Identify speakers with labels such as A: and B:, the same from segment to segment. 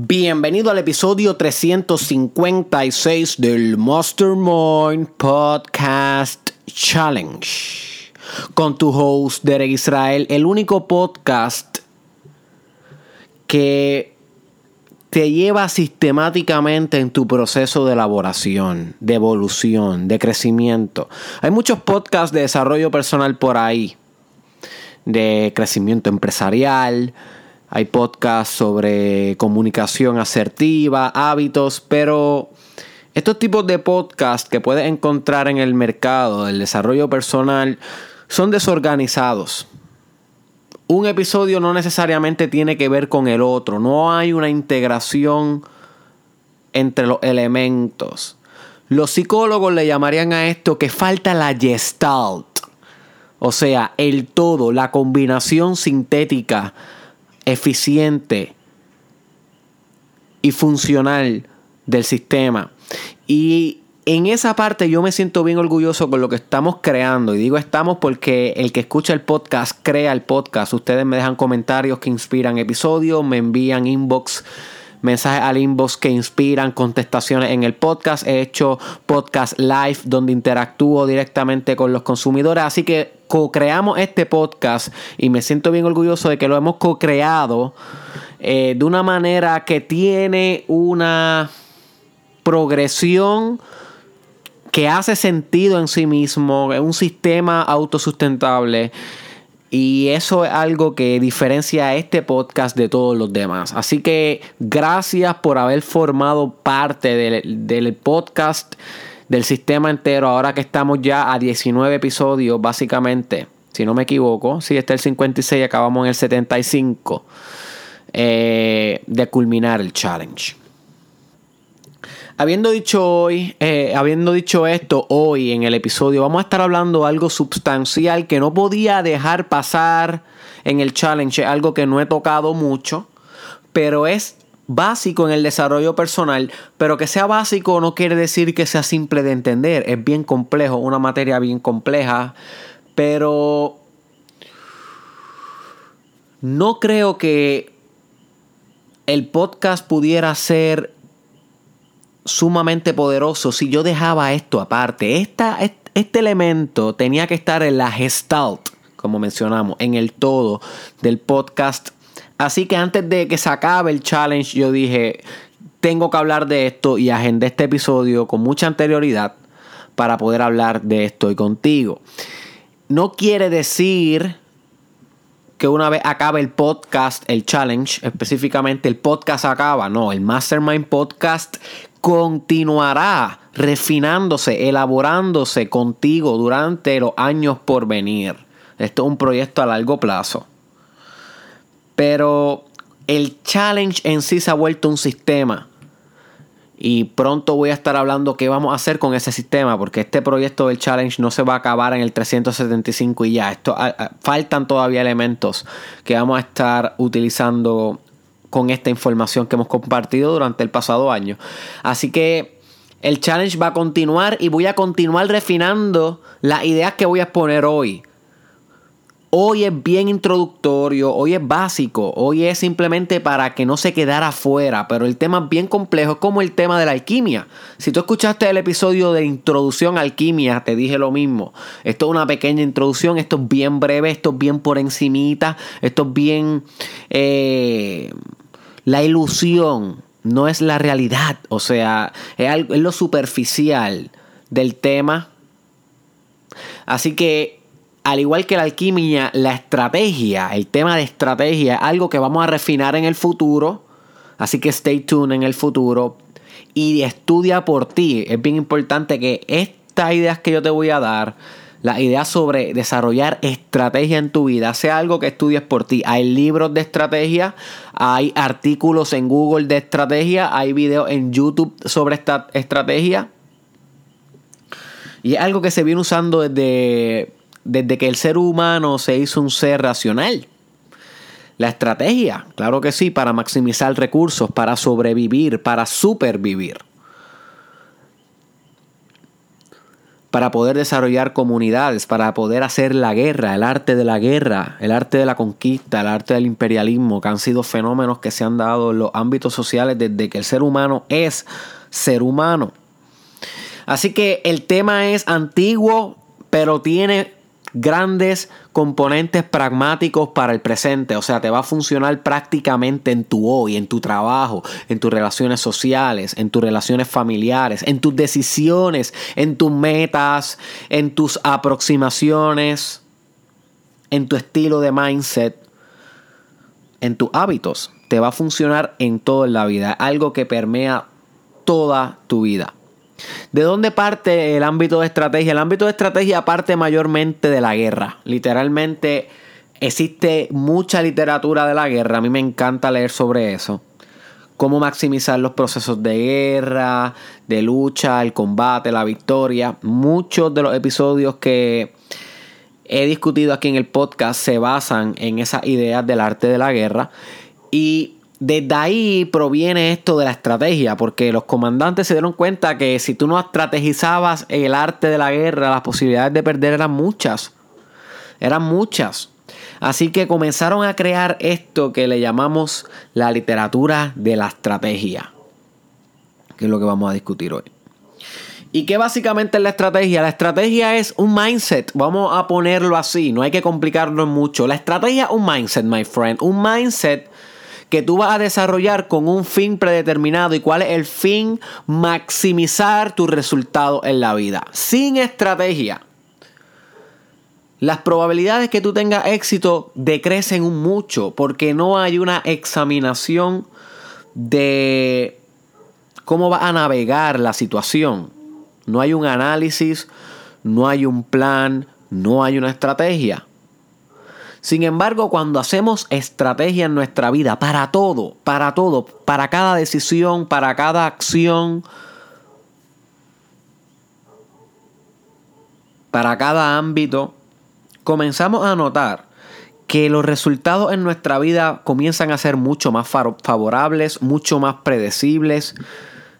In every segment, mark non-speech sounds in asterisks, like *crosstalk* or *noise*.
A: Bienvenido al episodio 356 del Mastermind Podcast Challenge. Con tu host, Derek Israel, el único podcast que te lleva sistemáticamente en tu proceso de elaboración, de evolución, de crecimiento. Hay muchos podcasts de desarrollo personal por ahí, de crecimiento empresarial, hay podcasts sobre comunicación asertiva, hábitos, pero estos tipos de podcasts que puedes encontrar en el mercado del desarrollo personal son desorganizados. Un episodio no necesariamente tiene que ver con el otro, no hay una integración entre los elementos. Los psicólogos le llamarían a esto que falta la gestalt, o sea, el todo, la combinación sintética eficiente y funcional del sistema. Y en esa parte yo me siento bien orgulloso con lo que estamos creando. Y digo estamos porque el que escucha el podcast crea el podcast. Ustedes me dejan comentarios que inspiran episodios, me envían inbox mensajes al inbox que inspiran, contestaciones en el podcast. He hecho podcast live donde interactúo directamente con los consumidores. Así que co-creamos este podcast y me siento bien orgulloso de que lo hemos co-creado eh, de una manera que tiene una progresión que hace sentido en sí mismo, es un sistema autosustentable. Y eso es algo que diferencia a este podcast de todos los demás. Así que gracias por haber formado parte del, del podcast del sistema entero, ahora que estamos ya a 19 episodios, básicamente, si no me equivoco, si está el 56 y acabamos en el 75, eh, de culminar el challenge. Habiendo dicho hoy, eh, habiendo dicho esto hoy en el episodio, vamos a estar hablando algo sustancial que no podía dejar pasar en el challenge, algo que no he tocado mucho, pero es básico en el desarrollo personal, pero que sea básico no quiere decir que sea simple de entender, es bien complejo, una materia bien compleja, pero no creo que el podcast pudiera ser sumamente poderoso si yo dejaba esto aparte. Esta, este elemento tenía que estar en la gestalt, como mencionamos, en el todo del podcast Así que antes de que se acabe el challenge, yo dije, tengo que hablar de esto y agendé este episodio con mucha anterioridad para poder hablar de esto hoy contigo. No quiere decir que una vez acabe el podcast, el challenge, específicamente el podcast acaba. No, el Mastermind Podcast continuará refinándose, elaborándose contigo durante los años por venir. Esto es un proyecto a largo plazo. Pero el challenge en sí se ha vuelto un sistema. Y pronto voy a estar hablando qué vamos a hacer con ese sistema, porque este proyecto del challenge no se va a acabar en el 375 y ya. Esto, faltan todavía elementos que vamos a estar utilizando con esta información que hemos compartido durante el pasado año. Así que el challenge va a continuar y voy a continuar refinando las ideas que voy a exponer hoy. Hoy es bien introductorio, hoy es básico, hoy es simplemente para que no se quedara afuera, pero el tema es bien complejo, es como el tema de la alquimia. Si tú escuchaste el episodio de introducción a alquimia, te dije lo mismo. Esto es una pequeña introducción, esto es bien breve, esto es bien por encimita, esto es bien... Eh, la ilusión no es la realidad, o sea, es, es lo superficial del tema. Así que al igual que la alquimia, la estrategia, el tema de estrategia es algo que vamos a refinar en el futuro. Así que stay tuned en el futuro y estudia por ti. Es bien importante que estas ideas que yo te voy a dar, las ideas sobre desarrollar estrategia en tu vida, sea algo que estudies por ti. Hay libros de estrategia, hay artículos en Google de estrategia, hay videos en YouTube sobre esta estrategia. Y es algo que se viene usando desde desde que el ser humano se hizo un ser racional. La estrategia, claro que sí, para maximizar recursos, para sobrevivir, para supervivir. Para poder desarrollar comunidades, para poder hacer la guerra, el arte de la guerra, el arte de la conquista, el arte del imperialismo, que han sido fenómenos que se han dado en los ámbitos sociales desde que el ser humano es ser humano. Así que el tema es antiguo, pero tiene grandes componentes pragmáticos para el presente, o sea, te va a funcionar prácticamente en tu hoy, en tu trabajo, en tus relaciones sociales, en tus relaciones familiares, en tus decisiones, en tus metas, en tus aproximaciones, en tu estilo de mindset, en tus hábitos. Te va a funcionar en toda la vida, algo que permea toda tu vida. ¿De dónde parte el ámbito de estrategia? El ámbito de estrategia parte mayormente de la guerra. Literalmente existe mucha literatura de la guerra. A mí me encanta leer sobre eso. Cómo maximizar los procesos de guerra, de lucha, el combate, la victoria. Muchos de los episodios que he discutido aquí en el podcast se basan en esas ideas del arte de la guerra. Y desde ahí proviene esto de la estrategia, porque los comandantes se dieron cuenta que si tú no estrategizabas el arte de la guerra, las posibilidades de perder eran muchas. Eran muchas. Así que comenzaron a crear esto que le llamamos la literatura de la estrategia, que es lo que vamos a discutir hoy. ¿Y qué básicamente es la estrategia? La estrategia es un mindset, vamos a ponerlo así, no hay que complicarlo mucho. La estrategia es un mindset, my friend, un mindset que tú vas a desarrollar con un fin predeterminado. ¿Y cuál es el fin? Maximizar tu resultado en la vida. Sin estrategia. Las probabilidades que tú tengas éxito decrecen mucho porque no hay una examinación de cómo vas a navegar la situación. No hay un análisis, no hay un plan, no hay una estrategia. Sin embargo, cuando hacemos estrategia en nuestra vida, para todo, para todo, para cada decisión, para cada acción, para cada ámbito, comenzamos a notar que los resultados en nuestra vida comienzan a ser mucho más favorables, mucho más predecibles.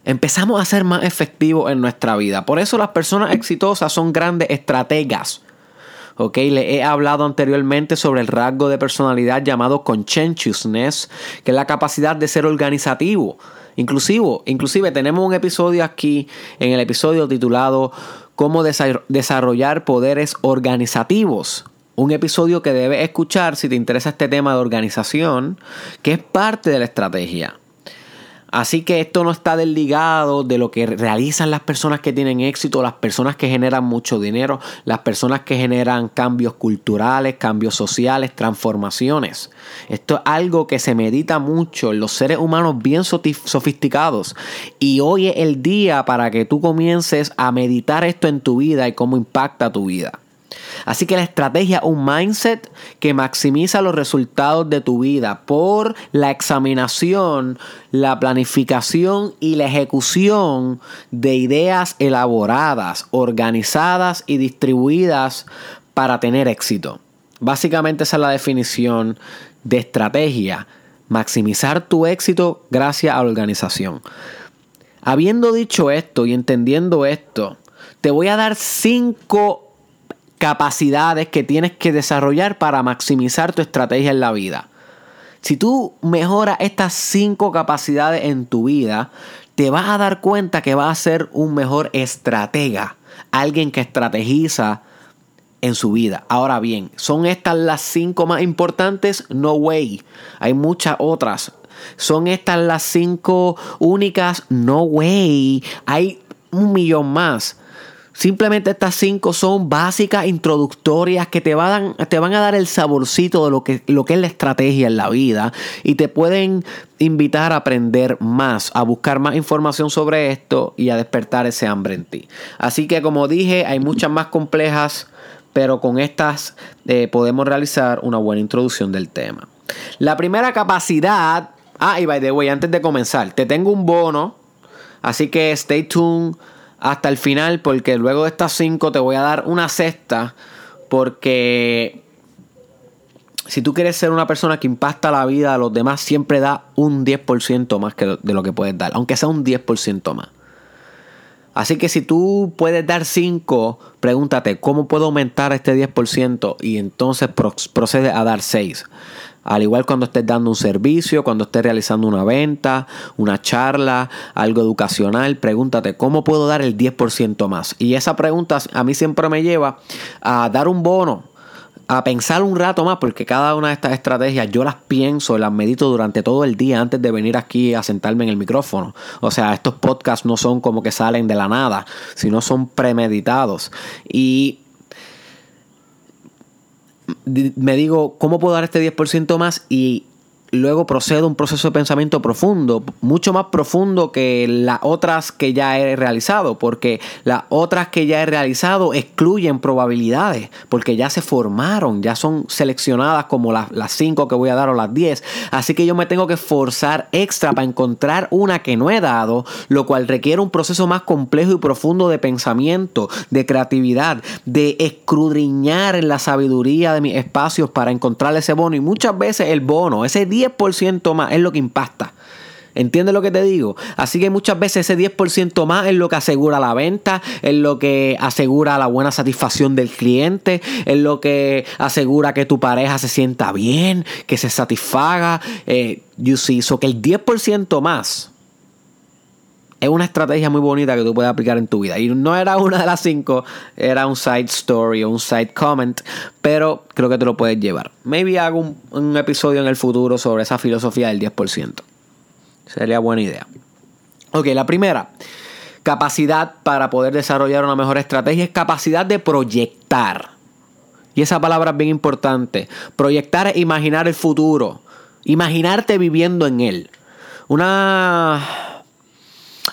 A: Empezamos a ser más efectivos en nuestra vida. Por eso las personas exitosas son grandes estrategas ¿ok? Le he hablado anteriormente sobre el rasgo de personalidad llamado conscientiousness, que es la capacidad de ser organizativo. Inclusive, inclusive tenemos un episodio aquí, en el episodio titulado Cómo desarrollar poderes organizativos. Un episodio que debes escuchar si te interesa este tema de organización, que es parte de la estrategia. Así que esto no está desligado de lo que realizan las personas que tienen éxito, las personas que generan mucho dinero, las personas que generan cambios culturales, cambios sociales, transformaciones. Esto es algo que se medita mucho en los seres humanos bien sofisticados. Y hoy es el día para que tú comiences a meditar esto en tu vida y cómo impacta tu vida. Así que la estrategia, un mindset que maximiza los resultados de tu vida por la examinación, la planificación y la ejecución de ideas elaboradas, organizadas y distribuidas para tener éxito. Básicamente esa es la definición de estrategia. Maximizar tu éxito gracias a la organización. Habiendo dicho esto y entendiendo esto, te voy a dar cinco capacidades que tienes que desarrollar para maximizar tu estrategia en la vida. Si tú mejoras estas cinco capacidades en tu vida, te vas a dar cuenta que vas a ser un mejor estratega, alguien que estrategiza en su vida. Ahora bien, ¿son estas las cinco más importantes? No way. Hay muchas otras. ¿Son estas las cinco únicas? No way. Hay un millón más. Simplemente estas cinco son básicas, introductorias, que te van, te van a dar el saborcito de lo que, lo que es la estrategia en la vida y te pueden invitar a aprender más, a buscar más información sobre esto y a despertar ese hambre en ti. Así que como dije, hay muchas más complejas, pero con estas eh, podemos realizar una buena introducción del tema. La primera capacidad, ah, y by the way, antes de comenzar, te tengo un bono, así que stay tuned hasta el final porque luego de estas cinco te voy a dar una cesta porque si tú quieres ser una persona que impacta la vida de los demás, siempre da un 10% más que de lo que puedes dar, aunque sea un 10% más. Así que si tú puedes dar 5, pregúntate, ¿cómo puedo aumentar este 10%? Y entonces procede a dar 6. Al igual cuando estés dando un servicio, cuando estés realizando una venta, una charla, algo educacional, pregúntate, ¿cómo puedo dar el 10% más? Y esa pregunta a mí siempre me lleva a dar un bono a pensar un rato más, porque cada una de estas estrategias yo las pienso, las medito durante todo el día antes de venir aquí a sentarme en el micrófono. O sea, estos podcasts no son como que salen de la nada, sino son premeditados. Y me digo, ¿cómo puedo dar este 10% más? Y luego procedo un proceso de pensamiento profundo, mucho más profundo que las otras que ya he realizado, porque las otras que ya he realizado excluyen probabilidades, porque ya se formaron, ya son seleccionadas como las, las cinco que voy a dar o las 10. Así que yo me tengo que forzar extra para encontrar una que no he dado, lo cual requiere un proceso más complejo y profundo de pensamiento, de creatividad, de escudriñar en la sabiduría de mis espacios para encontrar ese bono. Y muchas veces el bono, ese 10% más es lo que impacta. ¿Entiendes lo que te digo? Así que muchas veces ese 10% más es lo que asegura la venta, es lo que asegura la buena satisfacción del cliente, es lo que asegura que tu pareja se sienta bien, que se satisfaga. Eh, you see, que el 10% más es una estrategia muy bonita que tú puedes aplicar en tu vida. Y no era una de las cinco, era un side story o un side comment, pero creo que te lo puedes llevar. Maybe hago un, episodio en el futuro sobre esa filosofía del 10%. Sería buena idea. Ok, la primera capacidad para poder desarrollar una mejor estrategia es capacidad de proyectar. Y esa palabra es bien importante. Proyectar es imaginar el futuro. Imaginarte viviendo en él. Una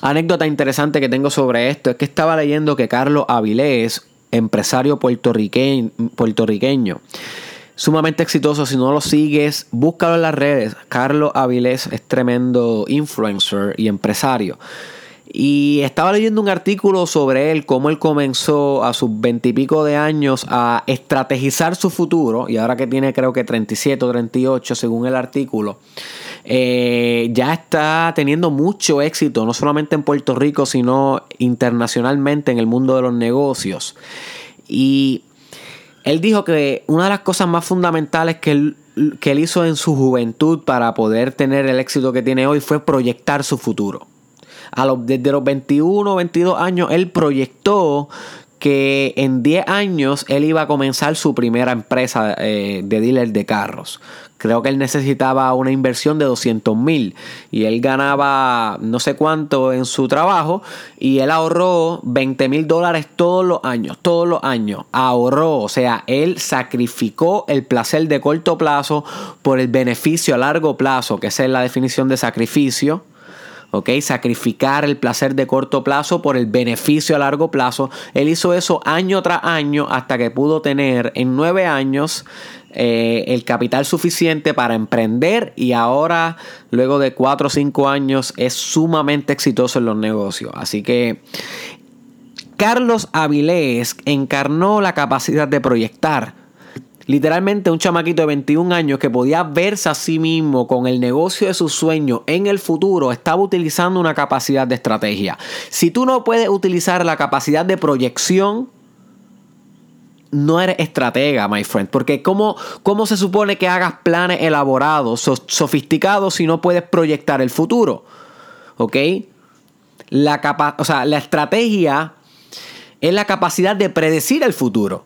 A: anécdota interesante que tengo sobre esto es que estaba leyendo que Carlos Avilés, empresario puertorriqueño, sumamente exitoso. Si no lo sigues, búscalo en las redes. Carlos Avilés es tremendo influencer y empresario. Y estaba leyendo un artículo sobre él, cómo él comenzó a sus veintipico de años a estrategizar su futuro, y ahora que tiene creo que 37 o 38 según el artículo, eh, ya está teniendo mucho éxito, no solamente en Puerto Rico, sino internacionalmente en el mundo de los negocios. Y él dijo que una de las cosas más fundamentales que él, que él hizo en su juventud para poder tener el éxito que tiene hoy fue proyectar su futuro. A los, desde los 21 22 años, él proyectó que en 10 años él iba a comenzar su primera empresa eh, de dealer de carros. Creo que él necesitaba una inversión de 200 mil y él ganaba no sé cuánto en su trabajo y él ahorró 20 mil dólares todos los años, todos los años. Ahorró, o sea, él sacrificó el placer de corto plazo por el beneficio a largo plazo, que esa es la definición de sacrificio. ¿Ok? Sacrificar el placer de corto plazo por el beneficio a largo plazo. Él hizo eso año tras año hasta que pudo tener en nueve años eh, el capital suficiente para emprender y ahora, luego de cuatro o cinco años, es sumamente exitoso en los negocios. Así que Carlos Avilés encarnó la capacidad de proyectar Literalmente un chamaquito de 21 años que podía verse a sí mismo con el negocio de sus sueños en el futuro estaba utilizando una capacidad de estrategia. Si tú no puedes utilizar la capacidad de proyección, no eres estratega, my friend. Porque ¿cómo, cómo se supone que hagas planes elaborados, sofisticados, si no puedes proyectar el futuro? ¿Ok? La, o sea, la estrategia es la capacidad de predecir el futuro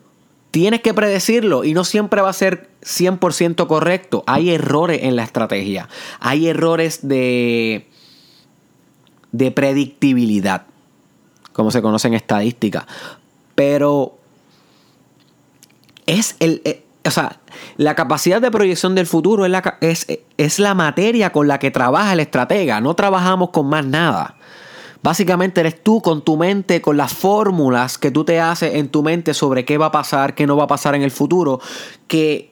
A: tienes que predecirlo y no siempre va a ser 100% correcto. Hay errores en la estrategia. Hay errores de, de predictibilidad, como se conoce en estadística. Pero es el... Eh, o sea, la capacidad de proyección del futuro es la, es, es la materia con la que trabaja el estratega. No trabajamos con más nada. Básicamente eres tú con tu mente, con las fórmulas que tú te haces en tu mente sobre qué va a pasar, qué no va a pasar en el futuro, que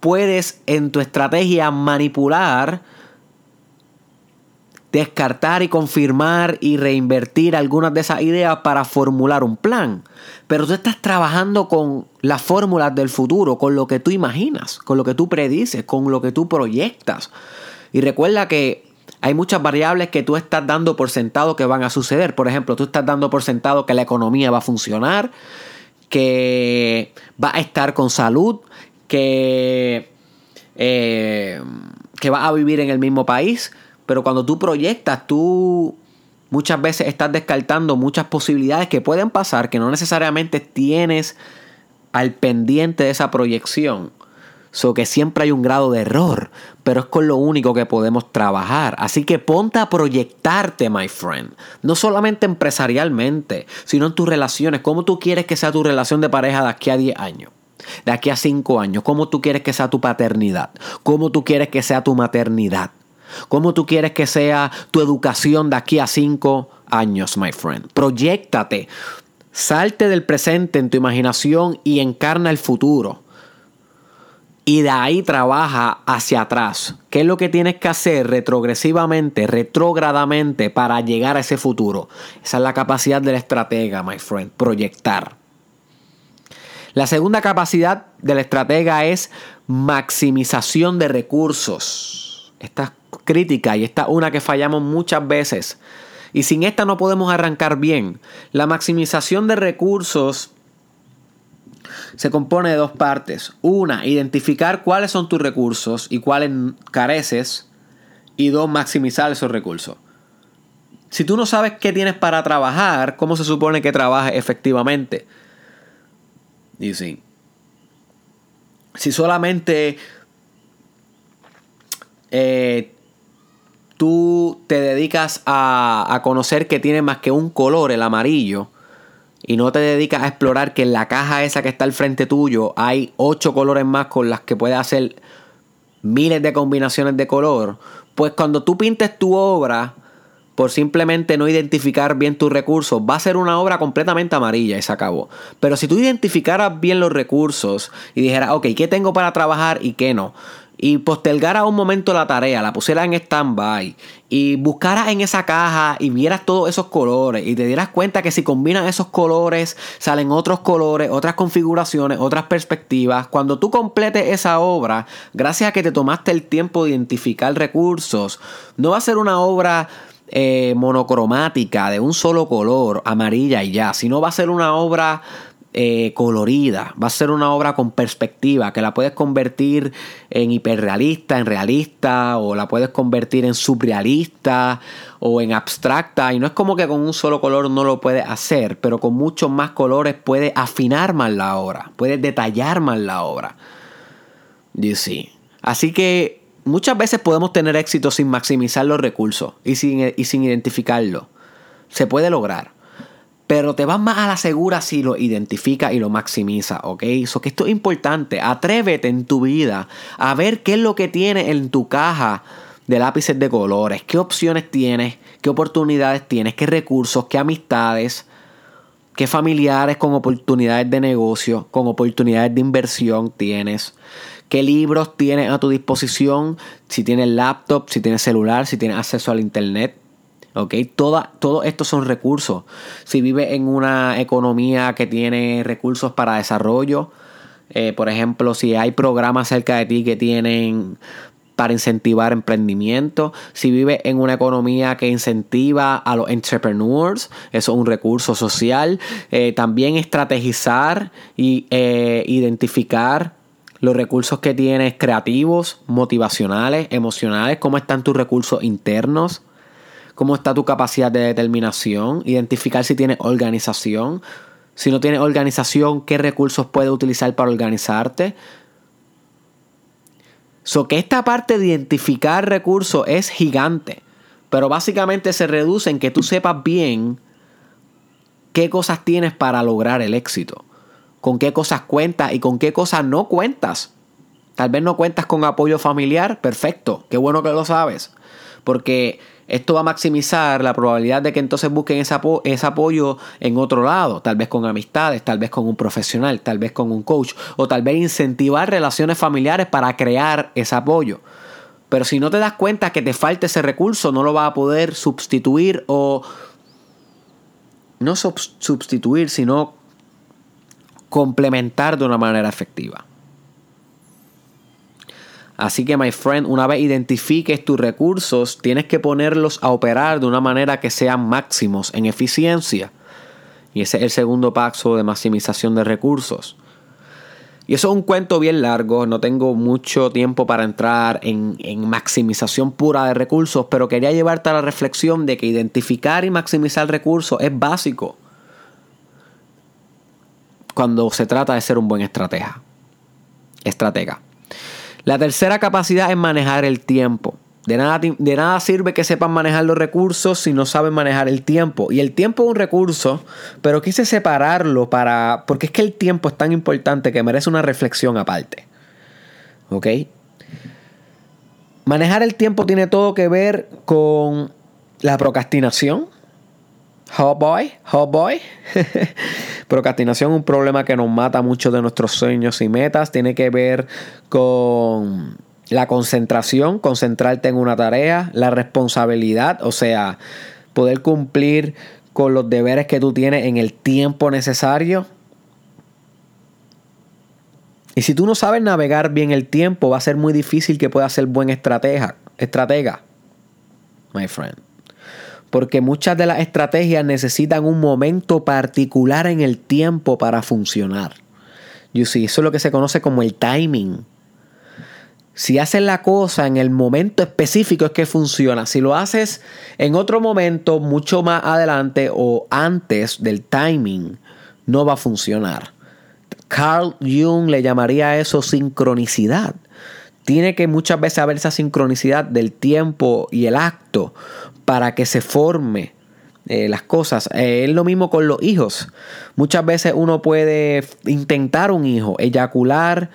A: puedes en tu estrategia manipular, descartar y confirmar y reinvertir algunas de esas ideas para formular un plan. Pero tú estás trabajando con las fórmulas del futuro, con lo que tú imaginas, con lo que tú predices, con lo que tú proyectas. Y recuerda que Hay muchas variables que tú estás dando por sentado que van a suceder. Por ejemplo, tú estás dando por sentado que la economía va a funcionar, que va a estar con salud, que, eh, que va a vivir en el mismo país. Pero cuando tú proyectas, tú muchas veces estás descartando muchas posibilidades que pueden pasar que no necesariamente tienes al pendiente de esa proyección. So que siempre hay un grado de error, pero es con lo único que podemos trabajar. Así que ponte a proyectarte, my friend. No solamente empresarialmente, sino en tus relaciones. ¿Cómo tú quieres que sea tu relación de pareja de aquí a 10 años? De aquí a 5 años. ¿Cómo tú quieres que sea tu paternidad? ¿Cómo tú quieres que sea tu maternidad? ¿Cómo tú quieres que sea tu educación de aquí a 5 años, my friend? Proyectate. Salte del presente en tu imaginación y encarna el futuro y de ahí trabaja hacia atrás. ¿Qué es lo que tienes que hacer retrogresivamente, retrógradamente para llegar a ese futuro? Esa es la capacidad del estratega, my friend, proyectar. La segunda capacidad del estratega es maximización de recursos. Esta es crítica y esta es una que fallamos muchas veces. Y sin esta no podemos arrancar bien. La maximización de recursos se compone de dos partes. Una, identificar cuáles son tus recursos y cuáles careces. Y dos, maximizar esos recursos. Si tú no sabes qué tienes para trabajar, ¿cómo se supone que trabajes efectivamente? Y sí. Si solamente eh, tú te dedicas a, a conocer que tiene más que un color, el amarillo, y no te dedicas a explorar que en la caja esa que está al frente tuyo hay ocho colores más con las que puedes hacer miles de combinaciones de color, pues cuando tú pintes tu obra por simplemente no identificar bien tus recursos, va a ser una obra completamente amarilla y se acabó. Pero si tú identificaras bien los recursos y dijeras, ok, ¿qué tengo para trabajar y qué no? y postergara un momento la tarea, la pusiera en stand-by y buscaras en esa caja y vieras todos esos colores y te dieras cuenta que si combinas esos colores salen otros colores, otras configuraciones, otras perspectivas. Cuando tú completes esa obra, gracias a que te tomaste el tiempo de identificar recursos, no va a ser una obra eh, monocromática de un solo color, amarilla y ya, sino va a ser una obra eh, colorida, va a ser una obra con perspectiva, que la puedes convertir en hiperrealista, en realista, o la puedes convertir en subrealista o en abstracta. Y no es como que con un solo color no lo puedes hacer, pero con muchos más colores puedes afinar más la obra, puedes detallar más la obra. You Así que muchas veces podemos tener éxito sin maximizar los recursos y sin, y sin identificarlo. Se puede lograr. Pero te vas más a la segura si lo identifica y lo maximiza, ¿ok? Eso que esto es importante. Atrévete en tu vida a ver qué es lo que tienes en tu caja de lápices de colores, qué opciones tienes, qué oportunidades tienes, qué recursos, qué amistades, qué familiares con oportunidades de negocio, con oportunidades de inversión tienes, qué libros tienes a tu disposición, si tienes laptop, si tienes celular, si tienes acceso al internet ¿ok? Todos estos son recursos. Si vives en una economía que tiene recursos para desarrollo, eh, por ejemplo, si hay programas cerca de ti que tienen para incentivar emprendimiento. Si vives en una economía que incentiva a los entrepreneurs, eso es un recurso social. Eh, también estrategizar y eh, identificar los recursos que tienes creativos, motivacionales, emocionales, cómo están tus recursos internos cómo está tu capacidad de determinación, identificar si tienes organización, si no tienes organización, qué recursos puedes utilizar para organizarte. So que esta parte de identificar recursos es gigante, pero básicamente se reduce en que tú sepas bien qué cosas tienes para lograr el éxito, con qué cosas cuentas y con qué cosas no cuentas. Tal vez no cuentas con apoyo familiar, perfecto, qué bueno que lo sabes, porque esto va a maximizar la probabilidad de que entonces busquen ese, apoyo en otro lado, tal vez con amistades, tal vez con un profesional, tal vez con un coach, o tal vez incentivar relaciones familiares para crear ese apoyo. Pero si no te das cuenta que te falta ese recurso, no lo vas a poder sustituir o no sustituir, sino complementar de una manera efectiva. Así que, my friend, una vez identifiques tus recursos, tienes que ponerlos a operar de una manera que sean máximos en eficiencia. Y ese es el segundo paso de maximización de recursos. Y eso es un cuento bien largo, no tengo mucho tiempo para entrar en, en, maximización pura de recursos, pero quería llevarte a la reflexión de que identificar y maximizar recursos es básico cuando se trata de ser un buen estratega. Estratega. La tercera capacidad es manejar el tiempo. De nada, de nada, sirve que sepan manejar los recursos si no saben manejar el tiempo. Y el tiempo es un recurso, pero quise separarlo para. porque es que el tiempo es tan importante que merece una reflexión aparte. ¿Ok? Manejar el tiempo tiene todo que ver con la procrastinación. Oh boy, oh boy. *laughs* procrastinación es un problema que nos mata muchos de nuestros sueños y metas. Tiene que ver con la concentración, concentrarte en una tarea, la responsabilidad, o sea, poder cumplir con los deberes que tú tienes en el tiempo necesario. Y si tú no sabes navegar bien el tiempo, va a ser muy difícil que puedas ser buen estratega, estratega, my friend. Porque muchas de las estrategias necesitan un momento particular en el tiempo para funcionar. You see, eso es lo que se conoce como el timing. Si haces la cosa en el momento específico es que funciona. Si lo haces en otro momento, mucho más adelante o antes del timing, no va a funcionar. Carl Jung le llamaría eso sincronicidad. Tiene que muchas veces haber esa sincronicidad del tiempo y el acto para que se forme eh, las cosas. Eh, es lo mismo con los hijos. Muchas veces uno puede intentar un hijo, eyacular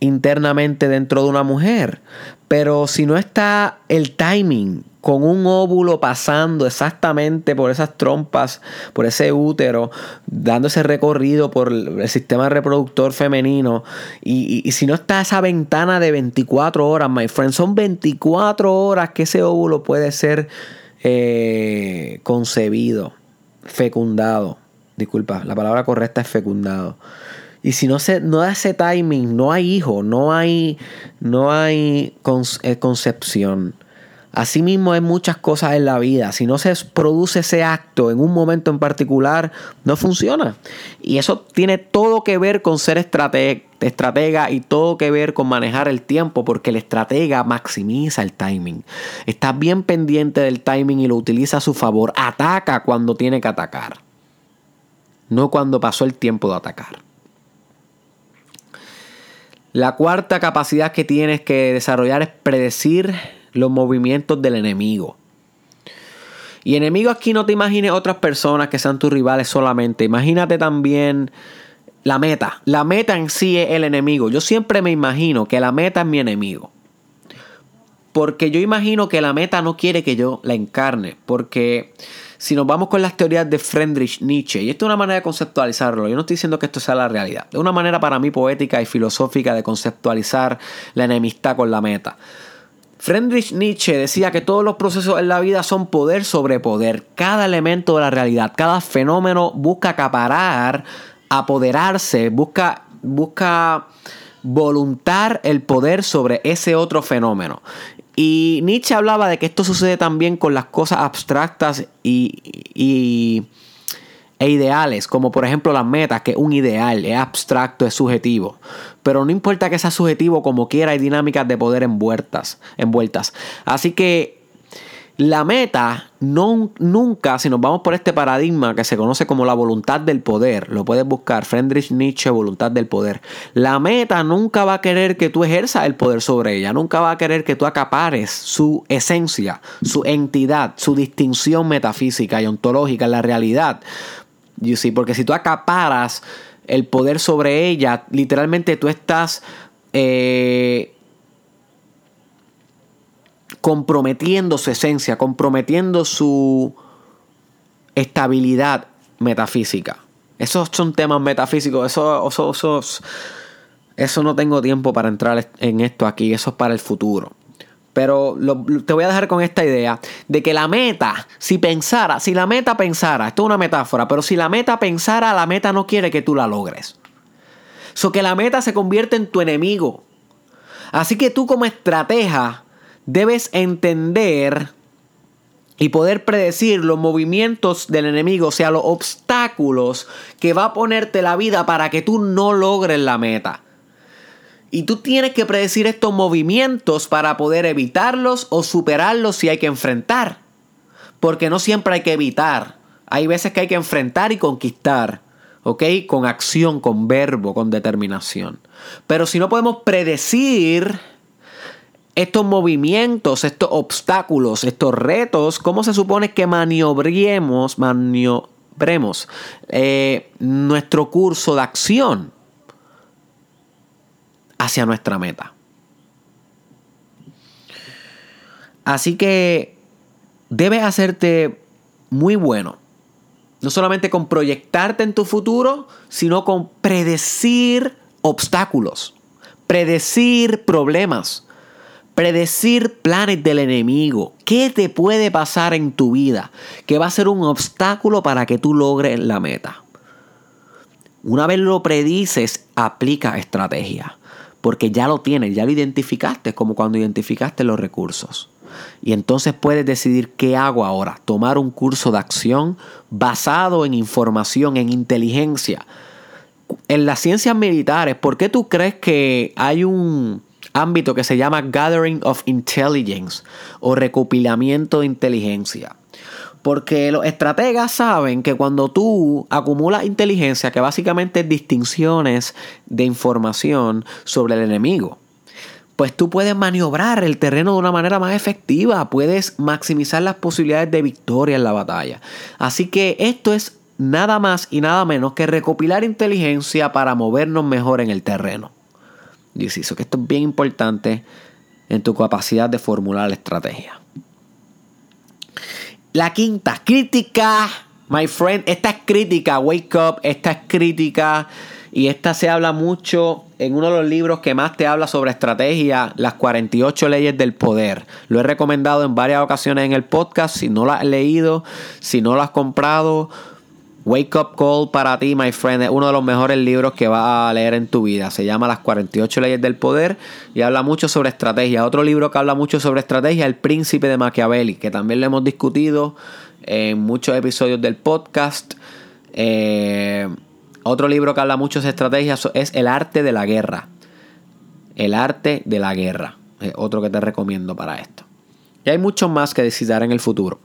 A: internamente dentro de una mujer. Pero si no está el timing con un óvulo pasando exactamente por esas trompas, por ese útero, dando ese recorrido por el sistema reproductor femenino, y, si no está esa ventana de 24 horas, my friend, son 24 horas que ese óvulo puede ser eh, concebido, fecundado. Disculpa, la palabra correcta es fecundado. Y si no se no da ese timing, no hay hijo, no hay, no hay eh, concepción. Asimismo hay muchas cosas en la vida. Si no se produce ese acto en un momento en particular, no funciona. Y eso tiene todo que ver con ser estratega y todo que ver con manejar el tiempo, porque el estratega maximiza el timing. Está bien pendiente del timing y lo utiliza a su favor. Ataca cuando tiene que atacar. No cuando pasó el tiempo de atacar. La cuarta capacidad que tienes que desarrollar es predecir los movimientos del enemigo. Y enemigo aquí no te imagines otras personas que sean tus rivales solamente. Imagínate también la meta. La meta en sí es el enemigo. Yo siempre me imagino que la meta es mi enemigo. Porque yo imagino que la meta no quiere que yo la encarne. Porque si nos vamos con las teorías de Friedrich Nietzsche, y esto es una manera de conceptualizarlo, yo no estoy diciendo que esto sea la realidad, es una manera para mí poética y filosófica de conceptualizar la enemistad con la meta. Friedrich Nietzsche decía que todos los procesos en la vida son poder sobre poder. Cada elemento de la realidad, cada fenómeno busca acaparar, apoderarse, busca, busca voluntar el poder sobre ese otro fenómeno. Y Nietzsche hablaba de que esto sucede también con las cosas abstractas y, e ideales, como por ejemplo las metas, que es un ideal, es abstracto, es subjetivo. Pero no importa que sea subjetivo, como quiera, hay dinámicas de poder envueltas. envueltas. Así que la meta no, nunca, si nos vamos por este paradigma que se conoce como la voluntad del poder, lo puedes buscar, Friedrich Nietzsche, voluntad del poder. La meta nunca va a querer que tú ejerzas el poder sobre ella, nunca va a querer que tú acapares su esencia, su entidad, su distinción metafísica y ontológica en la realidad. You see, porque si tú acaparas el poder sobre ella, literalmente tú estás... Eh, comprometiendo su esencia, comprometiendo su estabilidad metafísica. Esos son temas metafísicos, eso, eso, eso, no tengo tiempo para entrar en esto aquí, eso es para el futuro. Pero te voy a dejar con esta idea de que la meta, si pensara, si la meta pensara, esto es una metáfora, pero si la meta pensara, la meta no quiere que tú la logres. So que la meta se convierte en tu enemigo. Así que tú como estratega debes entender y poder predecir los movimientos del enemigo, o sea, los obstáculos que va a ponerte la vida para que tú no logres la meta. Y tú tienes que predecir estos movimientos para poder evitarlos o superarlos si hay que enfrentar. Porque no siempre hay que evitar. Hay veces que hay que enfrentar y conquistar. ¿Ok? Con acción, con verbo, con determinación. Pero si no podemos predecir estos movimientos, estos obstáculos, estos retos, ¿cómo se supone que maniobremos, maniobremos eh, nuestro curso de acción hacia nuestra meta? Así que debes hacerte muy bueno. No solamente con proyectarte en tu futuro, sino con predecir obstáculos, predecir problemas, Predecir planes del enemigo. ¿Qué te puede pasar en tu vida? Que va a ser un obstáculo para que tú logres la meta. Una vez lo predices, aplica estrategia. Porque ya lo tienes, ya lo identificaste, como cuando identificaste los recursos. Y entonces puedes decidir qué hago ahora. Tomar un curso de acción basado en información, en inteligencia. En las ciencias militares, ¿por qué tú crees que hay un, ámbito que se llama Gathering of Intelligence o recopilamiento de inteligencia. Porque los estrategas saben que cuando tú acumulas inteligencia, que básicamente es distinciones de información sobre el enemigo, pues tú puedes maniobrar el terreno de una manera más efectiva, puedes maximizar las posibilidades de victoria en la batalla. Así que esto es nada más y nada menos que recopilar inteligencia para movernos mejor en el terreno. Dice que esto es bien importante en tu capacidad de formular la estrategia. La quinta, crítica. My friend, esta es crítica, wake up, esta es crítica y esta se habla mucho en uno de los libros que más te habla sobre estrategia, las 48 leyes del poder. Lo he recomendado en varias ocasiones en el podcast, si no lo has leído, si no lo has comprado, Wake Up Call para ti, my friend, es uno de los mejores libros que vas a leer en tu vida. Se llama Las 48 leyes del poder y habla mucho sobre estrategia. Otro libro que habla mucho sobre estrategia, El príncipe de Machiavelli, que también lo hemos discutido en muchos episodios del podcast. Eh, otro libro que habla mucho de estrategia es El arte de la guerra. El arte de la guerra. Es otro que te recomiendo para esto. Y hay mucho más que decidir en el futuro.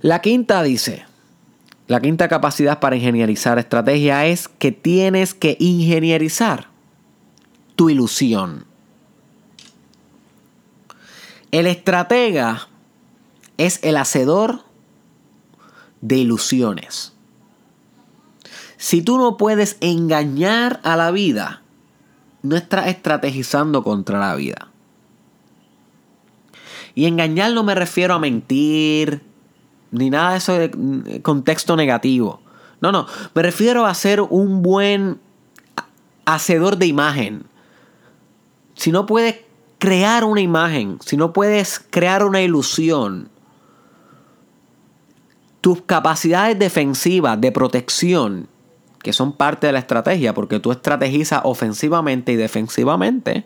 A: La quinta dice, la quinta capacidad para ingenierizar estrategia es que tienes que ingenierizar tu ilusión. El estratega es el hacedor de ilusiones. Si tú no puedes engañar a la vida, no estás estrategizando contra la vida. Y engañar no me refiero a mentir, ni nada de eso de contexto negativo. No, no, me refiero a ser un buen hacedor de imagen. Si no puedes crear una imagen, si no puedes crear una ilusión, tus capacidades defensivas de protección, que son parte de la estrategia, porque tú estrategizas ofensivamente y defensivamente,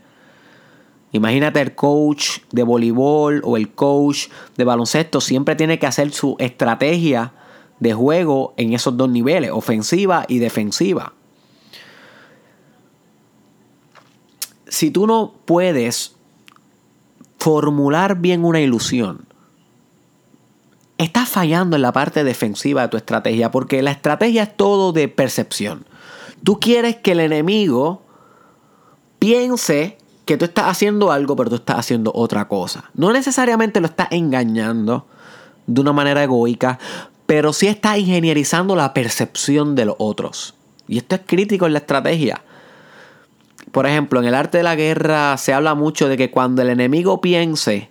A: Imagínate el coach de voleibol o el coach de baloncesto siempre tiene que hacer su estrategia de juego en esos dos niveles, ofensiva y defensiva. Si tú no puedes formular bien una ilusión, estás fallando en la parte defensiva de tu estrategia, porque la estrategia es todo de percepción. Tú quieres que el enemigo piense que tú estás haciendo algo, pero tú estás haciendo otra cosa. No necesariamente lo estás engañando de una manera egoica, pero sí estás ingenierizando la percepción de los otros. Y esto es crítico en la estrategia. Por ejemplo, en el arte de la guerra se habla mucho de que cuando el enemigo piense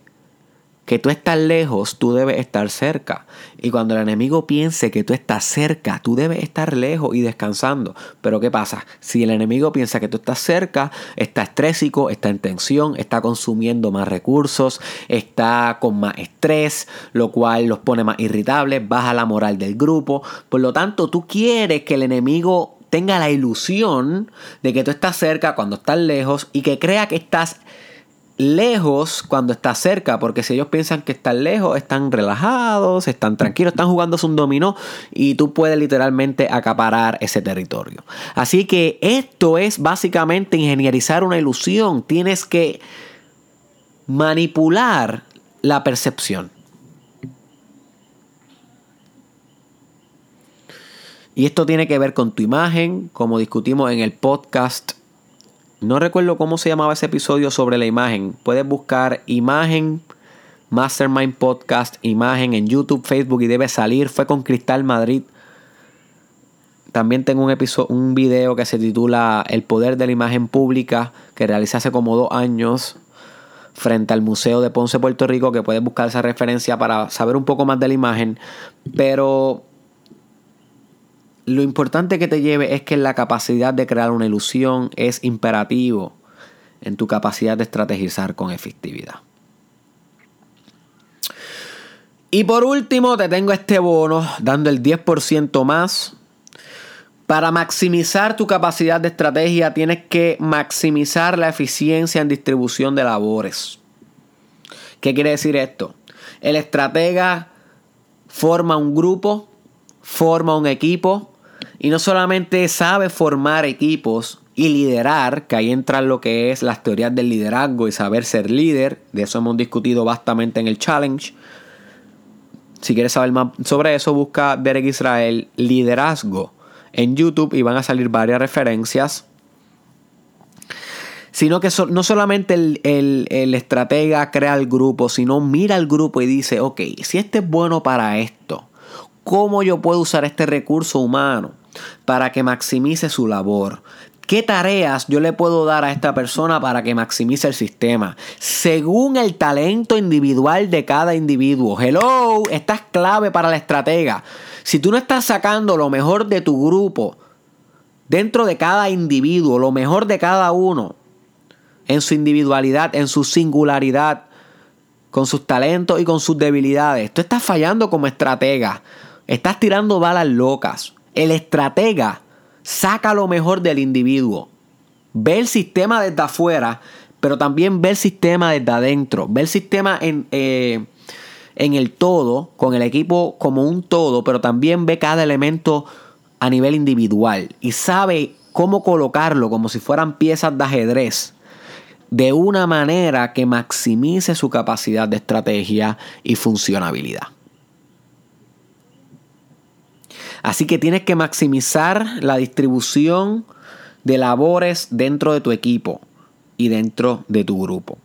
A: que tú estás lejos, tú debes estar cerca. Y cuando el enemigo piense que tú estás cerca, tú debes estar lejos y descansando. Pero ¿qué pasa? Si el enemigo piensa que tú estás cerca, está estrésico, está en tensión, está consumiendo más recursos, está con más estrés, lo cual los pone más irritables, baja la moral del grupo. Por lo tanto, tú quieres que el enemigo tenga la ilusión de que tú estás cerca cuando estás lejos y que crea que estás lejos cuando estás cerca, porque si ellos piensan que están lejos, están relajados, están tranquilos, están jugando un dominó y tú puedes literalmente acaparar ese territorio. Así que esto es básicamente ingenierizar una ilusión. Tienes que manipular la percepción. Y esto tiene que ver con tu imagen, como discutimos en el podcast no recuerdo cómo se llamaba ese episodio sobre la imagen. Puedes buscar imagen Mastermind Podcast, imagen en YouTube, Facebook y debe salir. Fue con Cristal Madrid. También tengo un, episodio, un video que se titula El poder de la imagen pública que realicé hace como dos años frente al Museo de Ponce, Puerto Rico, que puedes buscar esa referencia para saber un poco más de la imagen. Pero lo importante que te lleve es que la capacidad de crear una ilusión es imperativo en tu capacidad de estrategizar con efectividad. Y por último, te tengo este bono dando el 10% más. Para maximizar tu capacidad de estrategia, tienes que maximizar la eficiencia en distribución de labores. ¿Qué quiere decir esto? El estratega forma un grupo, forma un equipo, y no solamente sabe formar equipos y liderar, que ahí entra lo que es las teorías del liderazgo y saber ser líder, de eso hemos discutido bastante en el challenge. Si quieres saber más sobre eso, busca Derek Israel Liderazgo en YouTube y van a salir varias referencias. Sino que no solamente el, el estratega crea el grupo, sino mira al grupo y dice, ok, si este es bueno para esto, ¿cómo yo puedo usar este recurso humano? Para que maximice su labor. ¿Qué tareas yo le puedo dar a esta persona para que maximice el sistema? Según el talento individual de cada individuo. Hello, esta es clave para la estratega. Si tú no estás sacando lo mejor de tu grupo, dentro de cada individuo, lo mejor de cada uno, en su individualidad, en su singularidad, con sus talentos y con sus debilidades, tú estás fallando como estratega. Estás tirando balas locas. El estratega saca lo mejor del individuo. Ve el sistema desde afuera, pero también ve el sistema desde adentro. Ve el sistema en, eh, en el todo, con el equipo como un todo, pero también ve cada elemento a nivel individual y sabe cómo colocarlo como si fueran piezas de ajedrez de una manera que maximice su capacidad de estrategia y funcionabilidad. Así que tienes que maximizar la distribución de labores dentro de tu equipo y dentro de tu grupo.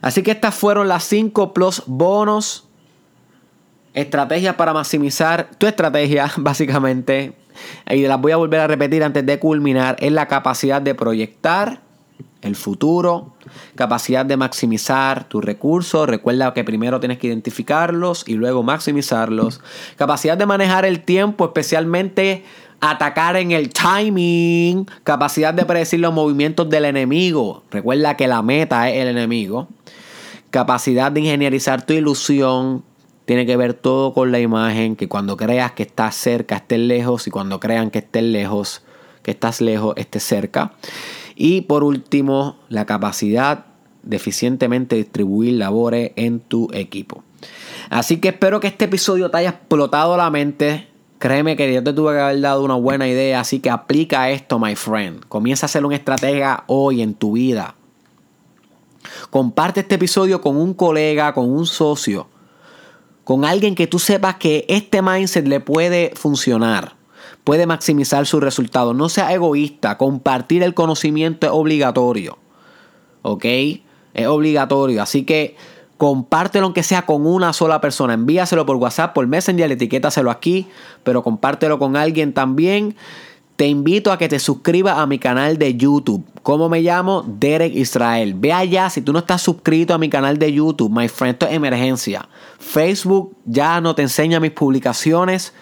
A: Así que estas fueron las 5 plus bonos. Estrategias para maximizar tu estrategia, *laughs* básicamente. Y las voy a volver a repetir antes de culminar. Es la capacidad de proyectar el futuro, capacidad de maximizar tus recursos, recuerda que primero tienes que identificarlos y luego maximizarlos, capacidad de manejar el tiempo, especialmente atacar en el timing, capacidad de predecir los movimientos del enemigo, recuerda que la meta es el enemigo, capacidad de ingenierizar tu ilusión, tiene que ver todo con la imagen, que cuando creas que estás cerca estés lejos y cuando crean que estés lejos, que estás lejos estés cerca. Y por último, la capacidad de eficientemente distribuir labores en tu equipo. Así que espero que este episodio te haya explotado la mente. Créeme que yo te tuve que haber dado una buena idea, así que aplica esto, my friend. Comienza a ser un estratega hoy en tu vida. Comparte este episodio con un colega, con un socio, con alguien que tú sepas que este mindset le puede funcionar puede maximizar sus resultados. No sea egoísta. Compartir el conocimiento es obligatorio. ¿Ok? Es obligatorio. Así que compártelo aunque sea con una sola persona. Envíaselo por WhatsApp, por Messenger, etiquétaselo aquí. Pero compártelo con alguien también. Te invito a que te suscribas a mi canal de YouTube. ¿Cómo me llamo? Derek Israel. Ve allá si tú no estás suscrito a mi canal de YouTube. My friend, esto es emergencia. Facebook ya no te enseña mis publicaciones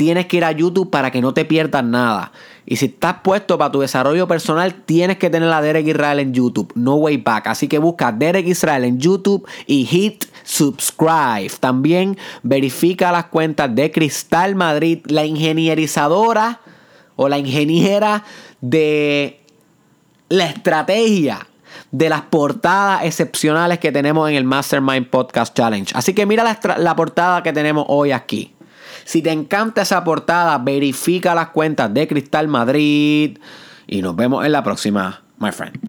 A: tienes que ir a YouTube para que no te pierdas nada. Y si estás puesto para tu desarrollo personal, tienes que tener a Derek Israel en YouTube. No way back. Así que busca Derek Israel en YouTube y hit subscribe. También verifica las cuentas de Cristal Madrid, la ingenierizadora o la ingeniera de la estrategia de las portadas excepcionales que tenemos en el Mastermind Podcast Challenge. Así que mira la, la portada que tenemos hoy aquí. Si te encanta esa portada, verifica las cuentas de Cristal Madrid y nos vemos en la próxima, my friend.